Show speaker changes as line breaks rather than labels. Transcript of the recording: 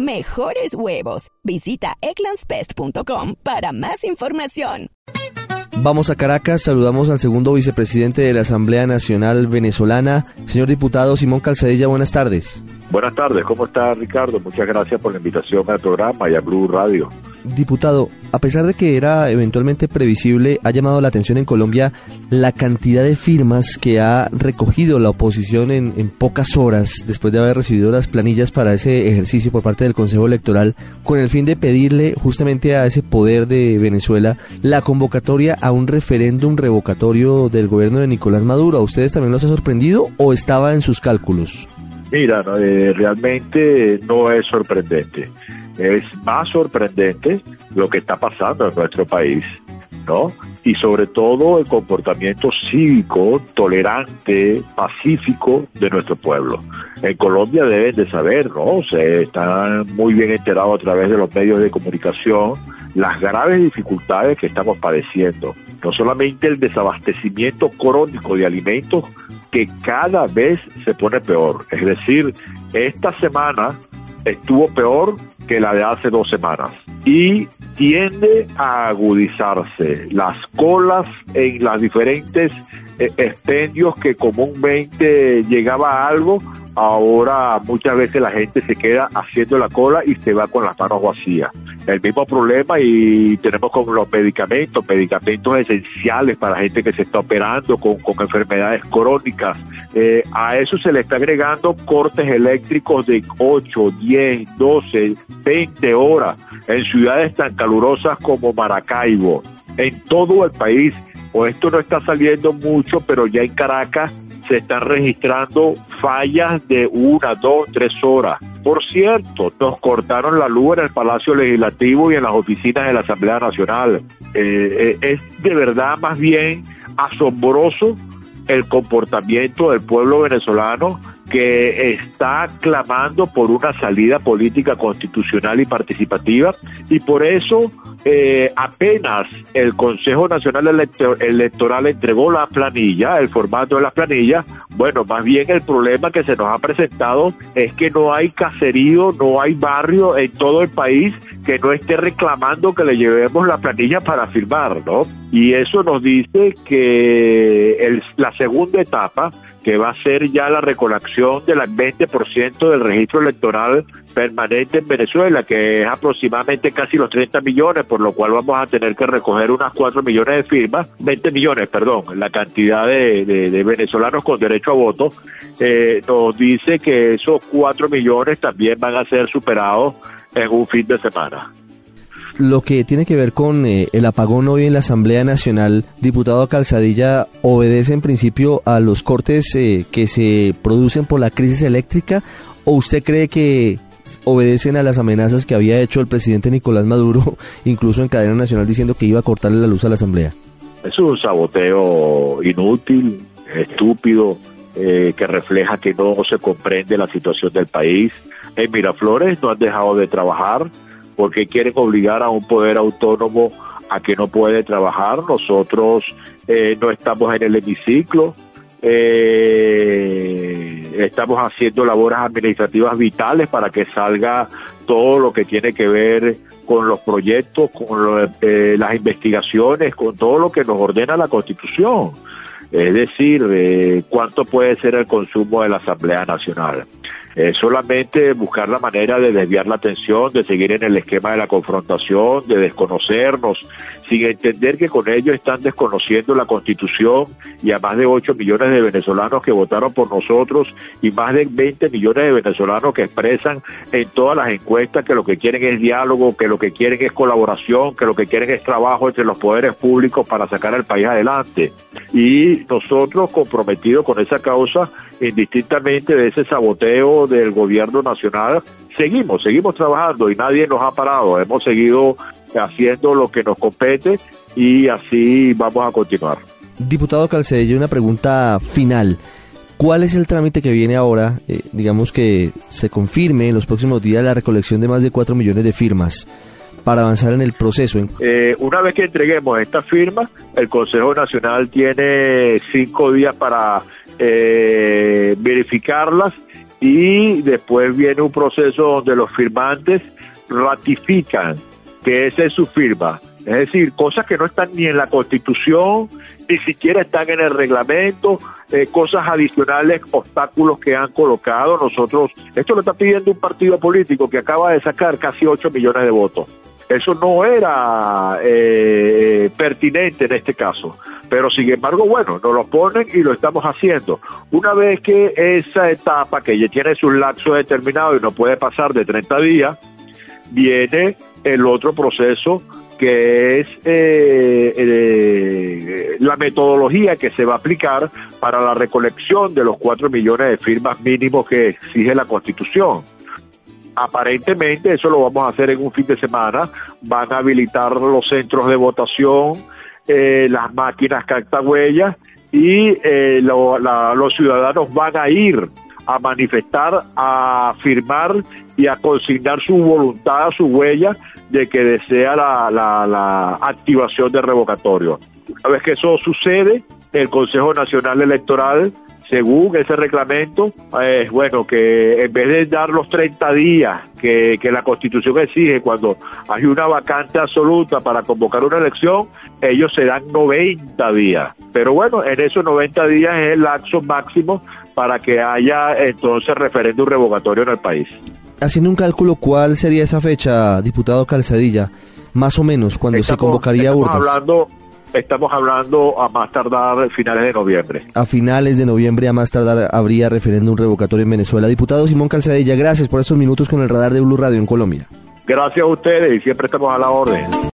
mejores huevos. Visita eclanspest.com para más información.
Vamos a Caracas, saludamos al segundo vicepresidente de la Asamblea Nacional Venezolana, señor diputado Simón Calzadilla, buenas tardes.
Buenas tardes, ¿cómo está Ricardo? Muchas gracias por la invitación al programa y a Blue Radio.
Diputado, a pesar de que era eventualmente previsible, ha llamado la atención en Colombia la cantidad de firmas que ha recogido la oposición en, pocas horas después de haber recibido las planillas para ese ejercicio por parte del Consejo Electoral, con el fin de pedirle justamente a ese poder de Venezuela la convocatoria a un referéndum revocatorio del gobierno de Nicolás Maduro. ¿A ustedes también los ha sorprendido o estaba en sus cálculos?
Mira, eh, realmente no es sorprendente. Es más sorprendente lo que está pasando en nuestro país, ¿no? Y sobre todo el comportamiento cívico, tolerante, pacífico de nuestro pueblo. En Colombia deben de saber, ¿no? Se están muy bien enterados a través de los medios de comunicación las graves dificultades que estamos padeciendo. No solamente el desabastecimiento crónico de alimentos, que cada vez se pone peor. Es decir, esta semana estuvo peor que la de hace dos semanas. Y tiende a agudizarse las colas en las diferentes eh, expendios que comúnmente llegaba a algo ahora muchas veces la gente se queda haciendo la cola y se va con las manos vacías. El mismo problema y tenemos con los medicamentos, medicamentos esenciales para gente que se está operando con, enfermedades crónicas. Eh, a eso se le está agregando cortes eléctricos de 8, 10, 12, 20 horas en ciudades tan calurosas como Maracaibo, en todo el país. O esto no está saliendo mucho, pero ya en Caracas se están registrando fallas de una, dos, tres horas. Por cierto, nos cortaron la luz en el Palacio Legislativo y en las oficinas de la Asamblea Nacional. Eh, eh, es de verdad más bien asombroso el comportamiento del pueblo venezolano que está clamando por una salida política constitucional y participativa y por eso eh, apenas el Consejo Nacional Electoral entregó la planilla, el formato de las planillas, bueno, más bien el problema que se nos ha presentado es que no hay caserío, no hay barrio en todo el país que no esté reclamando que le llevemos la planilla para firmar, ¿no? Y eso nos dice que el, la segunda etapa, que va a ser ya la recolección del 20% del registro electoral permanente en Venezuela, que es aproximadamente casi los 30 millones, por lo cual vamos a tener que recoger unas 4 millones de firmas, 20 millones, perdón, la cantidad de, de, venezolanos con derecho a voto, eh, nos dice que esos 4 millones también van a ser superados en un fin de semana.
Lo que tiene que ver con eh, el apagón hoy en la Asamblea Nacional, diputado Calzadilla, obedece en principio a los cortes eh, que se producen por la crisis eléctrica o usted cree que obedecen a las amenazas que había hecho el presidente Nicolás Maduro, incluso en cadena nacional, diciendo que iba a cortarle la luz a la Asamblea?
Es un saboteo inútil, estúpido, eh, que refleja que no se comprende la situación del país. En Miraflores no han dejado de trabajar porque quieren obligar a un poder autónomo a que no puede trabajar. Nosotros eh, no estamos en el hemiciclo, eh, estamos haciendo labores administrativas vitales para que salga todo lo que tiene que ver con los proyectos, con las investigaciones, con todo lo que nos ordena la Constitución es decir, de cuánto puede ser el consumo de la Asamblea Nacional. Eh, solamente buscar la manera de desviar la atención, de seguir en el esquema de la confrontación, de desconocernos, sin entender que con ello están desconociendo la Constitución y a más de 8 millones de venezolanos que votaron por nosotros y más de 20 millones de venezolanos que expresan en todas las encuestas que lo que quieren es diálogo, que lo que quieren es colaboración, que lo que quieren es trabajo entre los poderes públicos para sacar al país adelante. Y nosotros comprometidos con esa causa indistintamente de ese saboteo del gobierno nacional, seguimos, seguimos trabajando y nadie nos ha parado. Hemos seguido haciendo lo que nos compete y así vamos a continuar.
Diputado Calcedillo, una pregunta final. ¿Cuál es el trámite que viene ahora? Eh, digamos que se confirme en los próximos días la recolección de más de 4 millones de firmas para avanzar en el proceso.
Eh, una vez que entreguemos estas firmas, el Consejo Nacional tiene cinco días para eh, verificarlas y después viene un proceso donde los firmantes ratifican que esa es su firma. Es decir, cosas que no están ni en la Constitución, ni siquiera están en el reglamento, eh, cosas adicionales, obstáculos que han colocado. Nosotros, esto lo está pidiendo un partido político que acaba de sacar casi 8 millones de votos. Eso no era eh, pertinente en este caso. Pero sin embargo, bueno, nos lo ponen y lo estamos haciendo. Una vez que esa etapa, que ya tiene su lapso determinado y no puede pasar de 30 días, viene el otro proceso que es eh, eh, la metodología que se va a aplicar para la recolección de los 4 millones de firmas mínimos que exige la Constitución aparentemente eso lo vamos a hacer en un fin de semana, van a habilitar los centros de votación, eh, las máquinas cactahuellas y eh, los ciudadanos van a ir a manifestar, a firmar y a consignar su voluntad, su huella de que desea la, la activación del revocatorio. Una vez que eso sucede, el Consejo Nacional Electoral según ese reglamento, es bueno que en vez de dar los 30 días que, la Constitución exige cuando hay una vacante absoluta para convocar una elección, ellos se dan 90 días. Pero bueno, en esos 90 días es el lapso máximo para que haya entonces referéndum revocatorio en el país.
Haciendo un cálculo, ¿cuál sería esa fecha, diputado Calzadilla? Más o menos, cuando se convocaría
estamos Hablando, Estamos hablando a más tardar finales de noviembre.
A finales de noviembre, a más tardar, habría referéndum revocatorio en Venezuela. Diputado Simón Calzadilla, gracias por estos minutos con el radar de Blue Radio en Colombia.
Gracias a ustedes y siempre estamos a la orden.